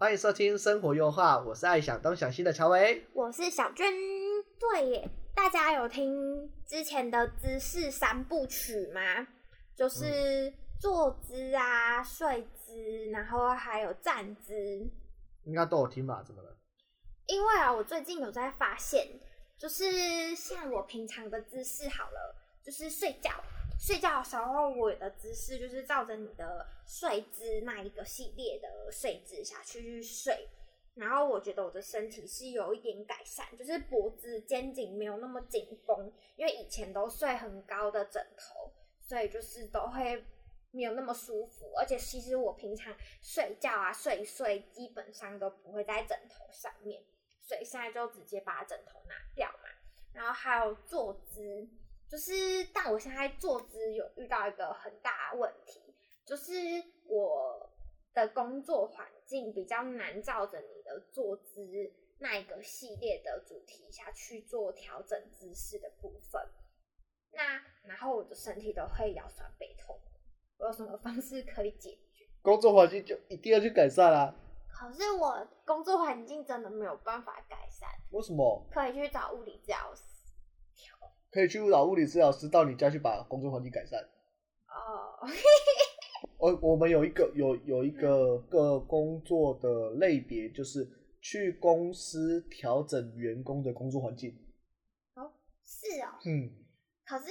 欢迎收听生活优化，我是爱想东想西的乔维，我是小娟。对耶，大家有听之前的姿势三部曲吗？就是坐姿啊、睡姿，然后还有站姿，应该都有听吧？怎么了？因为啊，我最近有在发现，就是像我平常的姿势好了，就是睡觉。睡觉的时候，我的姿势就是照着你的睡姿那一个系列的睡姿下去睡，然后我觉得我的身体是有一点改善，就是脖子、肩颈没有那么紧绷，因为以前都睡很高的枕头，所以就是都会没有那么舒服。而且其实我平常睡觉啊睡一睡，基本上都不会在枕头上面，所以现在就直接把枕头拿掉嘛。然后还有坐姿。就是，但我现在坐姿有遇到一个很大的问题，就是我的工作环境比较难照着你的坐姿那一个系列的主题下去做调整姿势的部分。那然后我的身体都会腰酸背痛，我有什么方式可以解决？工作环境就一定要去改善啦。可是我工作环境真的没有办法改善。为什么？可以去找物理治疗师。可以去找物理治疗师到你家去把工作环境改善。哦，我我们有一个有有一个个工作的类别，就是去公司调整员工的工作环境。哦，是哦。嗯。可是，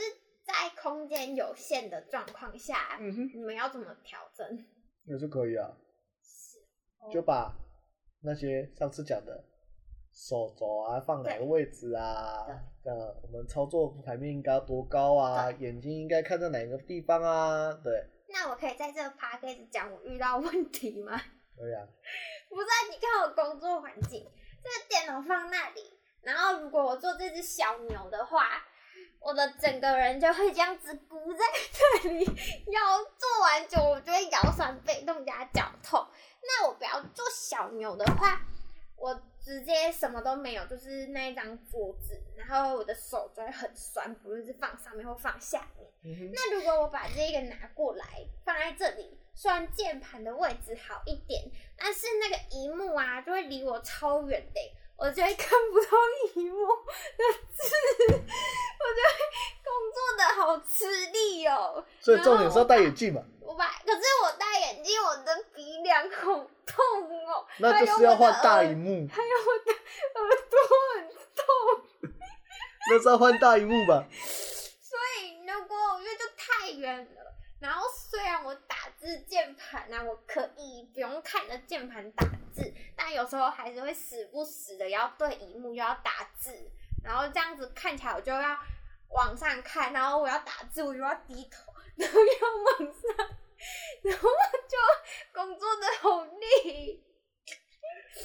在空间有限的状况下，嗯哼，你们要怎么调整？也是可以啊。是。哦。就把那些上次讲的。手肘啊，放哪个位置啊？呃，我们操作台面应该要多高啊？眼睛应该看在哪个地方啊？对。那我可以在这个 podcast 讲我遇到问题吗？可以啊。不是，你看我工作环境，这个电脑放那里，然后如果我做这只小牛的话，我的整个人就会这样子鼓在这里，腰做完久，我就会腰酸背痛加脚痛。那我不要做小牛的话，我。直接什么都没有，就是那一张桌子，然后我的手就会很酸，不论是放上面或放下面。嗯、那如果我把这个拿过来放在这里，虽然键盘的位置好一点，但是那个荧幕啊就会离我超远的，我就会看不到荧幕的字，我就会工作的好吃力哦。所以重点是要戴眼镜嘛。我把，可是我戴眼镜，我的鼻梁好痛哦。那就是要换大荧幕。还有我的耳朵很痛。那是要换大荧幕吧？所以如果因为就太远了，然后虽然我打字键盘呢，我可以不用看着键盘打字，但有时候还是会时不时的要对荧幕又要打字，然后这样子看起来我就要往上看，然后我要打字我就要低头。然后要往上，然后就工作的好累。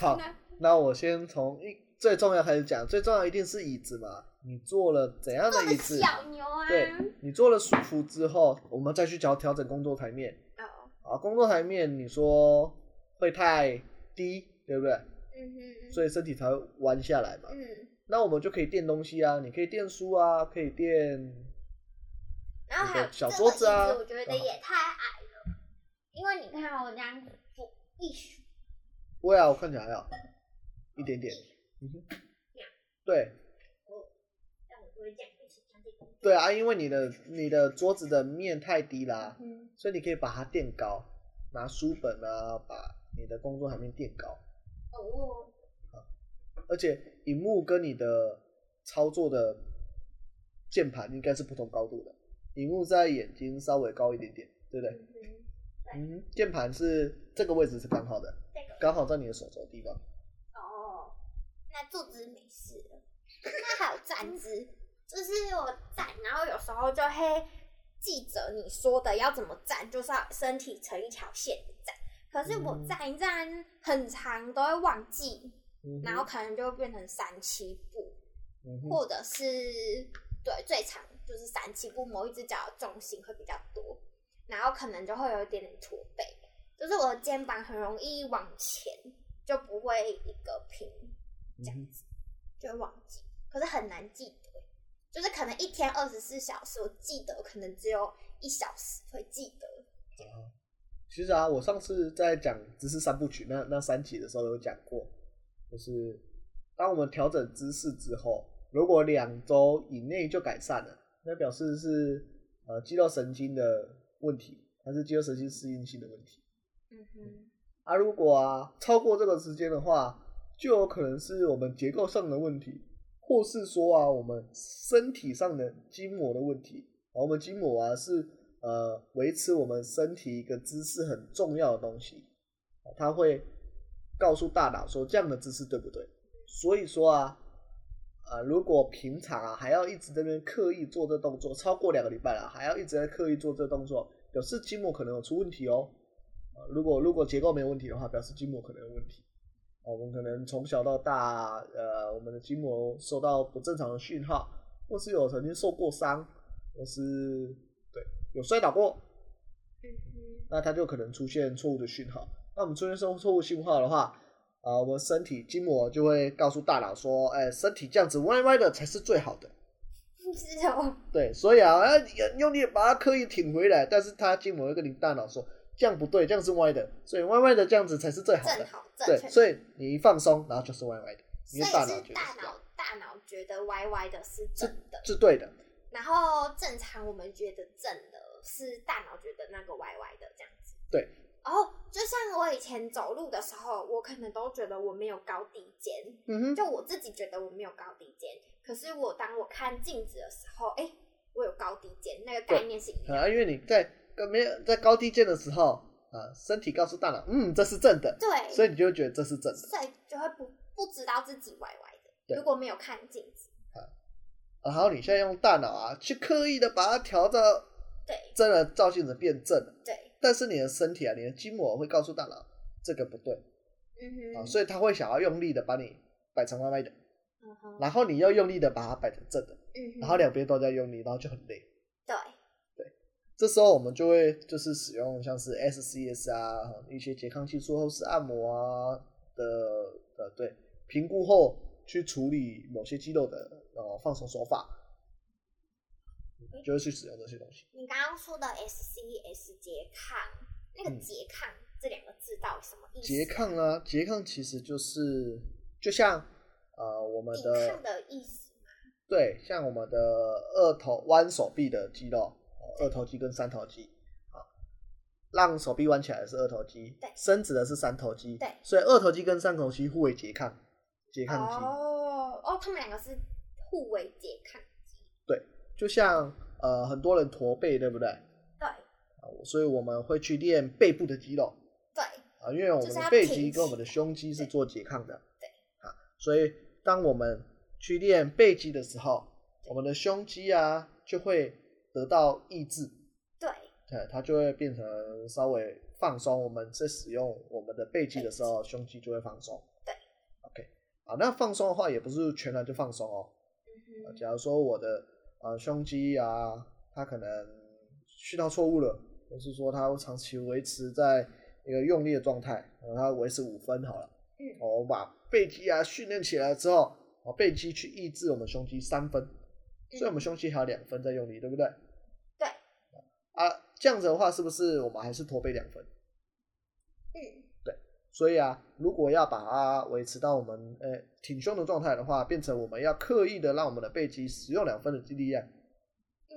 好，那我先从一最重要开始讲，最重要一定是椅子嘛。你坐了怎样的椅子？小牛啊。对，你坐了舒服之后，我们再去调调整工作台面。哦。啊，工作台面你说会太低，对不对？嗯哼。所以身体才会弯下来嘛。嗯。那我们就可以垫东西啊，你可以垫书啊，可以垫。然后还有小桌子啊，我觉得也太矮了，因为你看我这样子坐一会啊，我看起来还好，一点点，嗯哼，对，对啊，因为你的你的桌子的面太低啦，所以你可以把它垫高，拿书本啊，把你的工作台面垫高，哦，而且荧幕跟你的操作的键盘应该是不同高度的。荧幕在眼睛稍微高一点点，对不对？嗯，键盘是这个位置是刚好的，刚好在你的手肘的地方。哦，那坐姿没事了。那还有站姿，就是我站，然后有时候就会记着你说的要怎么站，就是要身体成一条线站。可是我站一站很长都会忘记，嗯、然后可能就会变成三七步，嗯、或者是对最长就是三七步，某一只脚的重心会比较多，然后可能就会有一点点驼背，就是我的肩膀很容易往前，就不会一个平这样子，就会忘记。可是很难记得，就是可能一天二十四小时，我记得可能只有一小时会记得。其实啊，我上次在讲姿势三部曲那那三集的时候有讲过，就是当我们调整姿势之后，如果两周以内就改善了，那表示是呃肌肉神经的问题，还是肌肉神经适应性的问题？嗯。啊，如果啊超过这个时间的话，就有可能是我们结构上的问题，或是说啊我们身体上的筋膜的问题。啊，我们筋膜啊是。呃，维持我们身体一个姿势很重要的东西，它会告诉大脑说这样的姿势对不对？所以说啊，啊、如果平常啊还要一直在那边刻意做这动作，超过两个礼拜了，还要一直在刻意做这动作，表示筋膜可能有出问题哦。啊，如果如果结构没有问题的话，表示筋膜可能有问题。我们可能从小到大，呃，我们的筋膜受到不正常的讯号，或是有曾经受过伤，或是对。有摔倒过，那它就可能出现错误的讯号。那我们出现错错误讯号的话，啊、呃，我们身体筋膜就会告诉大脑说，哎、欸，身体这样子歪歪的才是最好的。是哦。对，所以啊，要用力把它刻意挺回来，但是它筋膜会跟你大脑说，这样不对，这样是歪的，所以歪歪的这样子才是最好的。正好，正。对，所以你一放松，然后就是歪歪的。所以是大脑，大脑觉得歪歪的是正的，是，是对的。然后正常我们觉得正的。是大脑觉得那个歪歪的这样子，对。然后就像我以前走路的时候，我可能都觉得我没有高低肩，嗯哼，就我自己觉得我没有高低肩。可是我当我看镜子的时候，哎，我有高低肩，那个概念是一样。啊，因为你在没有在高低键的时候啊，身体告诉大脑，嗯，这是正的，对，所以你就会觉得这是正的，所以就会不不知道自己歪歪的。对，如果没有看镜子，啊，然后你现在用大脑啊，去刻意的把它调到。对，真的照镜子变正了。对，但是你的身体啊，你的筋膜会告诉大脑这个不对。嗯哼，啊，所以他会想要用力的把你摆成歪歪的。嗯哼，然后你要用力的把它摆成正的。嗯哼，然后两边都在用力，然后就很累。这时候我们就会就是使用像是 SCS 啊，一些拮抗技术后式按摩啊的呃，对，评估后去处理某些肌肉的呃放松手法。就会去使用这些东西。你刚刚说的 SCS 拮抗，那个拮抗这两个字到底什么意思？拮抗啊，拮抗其实就是就像呃我们的抵抗的意思吗？对，像我们的二头弯手臂的肌肉，二头肌跟三头肌，让手臂弯起来的是二头肌，对，伸直的是三头肌，对，所以二头肌跟三头肌互为拮抗，拮抗肌。哦哦，他们两个是互为拮抗肌，对。就像呃很多人驼背，对不对？对。所以我们会去练背部的肌肉。对。啊，因为我们的背肌跟我们的胸肌是做拮抗的。对。啊，所以当我们去练背肌的时候，我们的胸肌啊就会得到抑制。对。对，它就会变成稍微放松。我们在使用我们的背肌的时候，胸肌就会放松。对。OK。啊，那放松的话也不是全然就放松哦。假如说我的。啊、呃，胸肌啊，它可能训到错误了，或是说它会长期维持在一个用力的状态，然后它维持五分好了。嗯，我把背肌啊训练起来之后，啊，背肌去抑制我们胸肌三分，所以我们胸肌还有两分在用力，对不对？对。啊，这样子的话，是不是我们还是驼背两分？嗯。所以啊，如果要把它维持到我们呃、欸、挺胸的状态的话，变成我们要刻意的让我们的背肌使用两分的肌力量，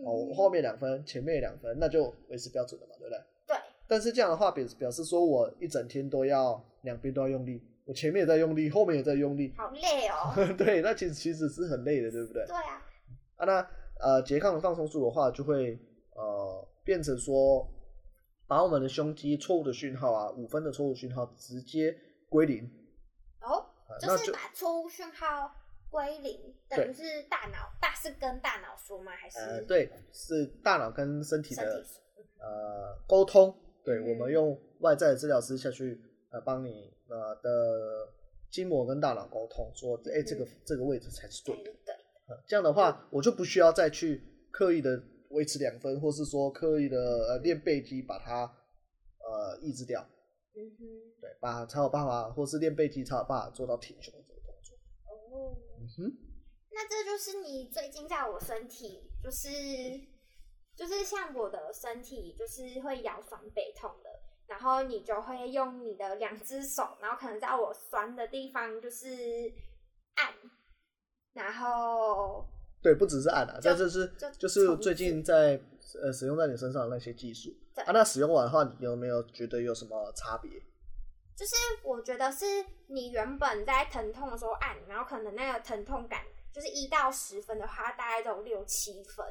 哦，后面两分，前面两分，那就维持标准了嘛，对不对？对。但是这样的话表表示说我一整天都要两边都要用力，我前面也在用力，后面也在用力，好累哦。对，那其实其实是很累的，对不对？对啊。啊，那呃拮抗的放松术的话，就会呃变成说。把我们的胸肌错误的讯号啊，五分的错误讯号直接归零。哦，就是把错误讯号归零，等于是大脑大是跟大脑说吗？还是？呃，对，是大脑跟身体的体呃沟通。对，嗯、我们用外在的治疗师下去呃帮你呃的筋膜跟大脑沟通，说哎、欸、这个、嗯、这个位置才是对的。这样的话、嗯，我就不需要再去刻意的维持两分，或是说刻意的呃练背肌把它呃抑制掉。嗯哼。对，把才有办法，或是练背肌才有办法做到挺胸这个动作。哦。嗯哼。那这就是你最近在我身体，就是就是像我的身体，就是会腰酸背痛的，然后你就会用你的两只手，然后可能在我酸的地方就是按，然后。对，不只是按啊，这就是就，就是最近在呃使用在你身上的那些技术啊。那使用完的话，你有没有觉得有什么差别？就是我觉得是你原本在疼痛的时候按，然后可能那个疼痛感就是一到十分的话，大概都有六七分。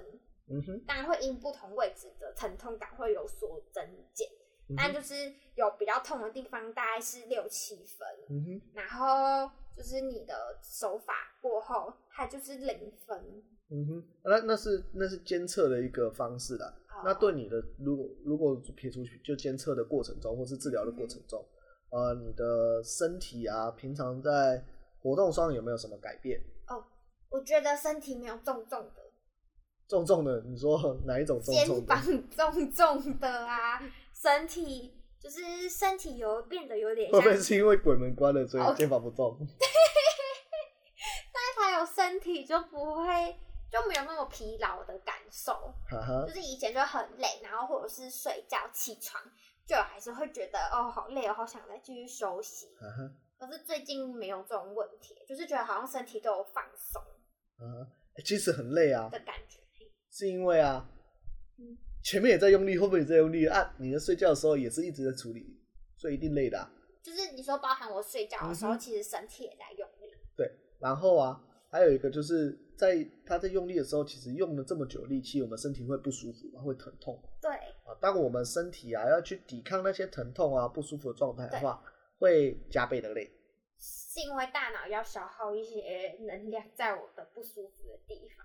嗯哼，当然会因不同位置的疼痛感会有所增减，嗯，但就是有比较痛的地方大概是六七分。嗯哼，然后。就是你的手法过后，它就是零分。嗯哼，那那是那是监测的一个方式啦。Oh. 那对你的，如果如果撇出去，就监测的过程中，或是治疗的过程中，嗯，呃，你的身体啊，平常在活动上有没有什么改变？哦，oh，我觉得身体没有重重的。重重的，你说哪一种重重的？肩膀重重的啊，身体。就是身体有变得有点像，会不会是因为鬼门关了，所以肩膀不重？Okay. 但是他有身体就不会就没有那么疲劳的感受。Uh. 就是以前就很累，然后或者是睡觉起床，就还是会觉得哦好累哦，好想再继续休息。Uh. 可是最近没有这种问题，就是觉得好像身体都有放松。Uh. 其实很累啊的感觉，是因为啊。嗯前面也在用力，后面也在用力啊！你在睡觉的时候也是一直在处理，所以一定累的啊。就是你说，包含我睡觉的时候，嗯，其实身体也在用力。对，然后啊，还有一个就是在他在用力的时候，其实用了这么久力气，我们身体会不舒服，会疼痛。对啊，当我们身体啊要去抵抗那些疼痛啊不舒服的状态的话，会加倍的累。是因为大脑要消耗一些能量在我的不舒服的地方。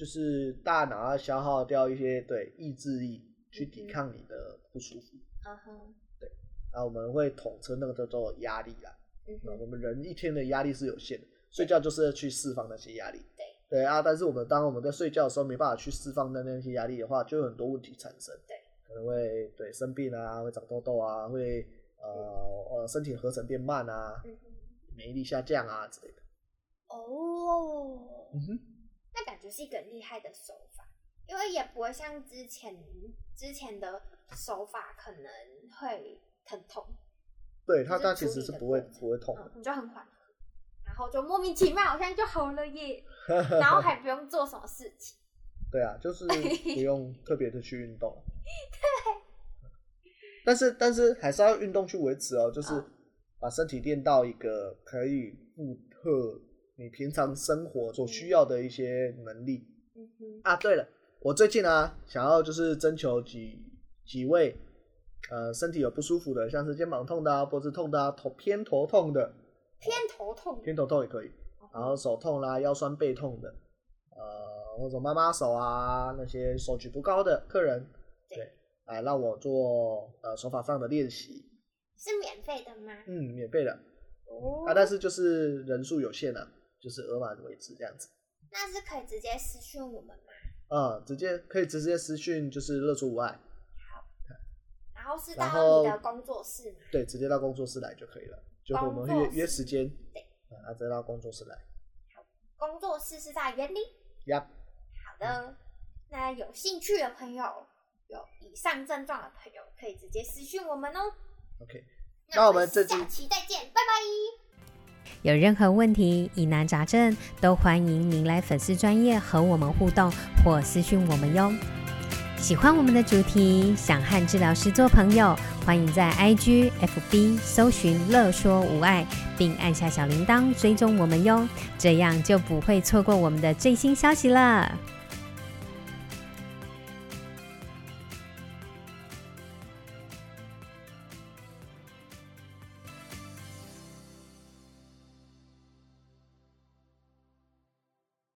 就是大脑要消耗掉一些对意志力去抵抗你的不舒服。嗯哼。对，然后我们会统称那个叫做压力啦。嗯哼。我们人一天的压力是有限的，睡觉就是要去释放那些压力。对。对啊，但是我们当我们在睡觉的时候没办法去释放那那些压力的话，就有很多问题产生。对。可能会对生病啊，会长痘痘啊，会呃呃身体合成变慢啊，免疫力下降啊之类的。哦。嗯哼。那感觉是一个很厉害的手法，因为也不会像之前之前的手法可能会疼痛。对，它它其实是不会不会痛，嗯，你就很缓和，然后就莫名其妙好像就好了耶，然后还不用做什么事情。对啊，就是不 用特别的去运动。对。但是但是还是要运动去维持哦，就是把身体练到一个可以负荷。你平常生活所需要的一些能力。嗯哼。啊，对了，我最近啊，想要就是征求几几位，呃，身体有不舒服的，像是肩膀痛的啊，脖子痛的啊，头偏头痛的。偏头痛。偏头痛也可以。然后手痛啦，腰酸背痛的，呃，或者妈妈手啊，那些手举不高的客人，对，来让我做呃手法上的练习。是免费的吗？嗯，免费的。哦。啊，但是就是人数有限啊。就是额满为止这样子，那是可以直接私讯我们吗？嗯，直接可以直接私讯，就是乐出无碍。好，然后是到你的工作室吗？对，直接到工作室来就可以了，就我们约约时间，对，啊，直接到工作室来。好，工作室是在园林。Yep。好的，嗯，那有兴趣的朋友，有以上症状的朋友，可以直接私讯我们哦。OK，那我们下期再见，拜拜。有任何问题、疑难杂症，都欢迎您来粉丝专业和我们互动或私讯我们哟。喜欢我们的主题，想和治疗师做朋友，欢迎在 IG、FB 搜寻“乐说无碍”，并按下小铃铛追踪我们哟，这样就不会错过我们的最新消息了。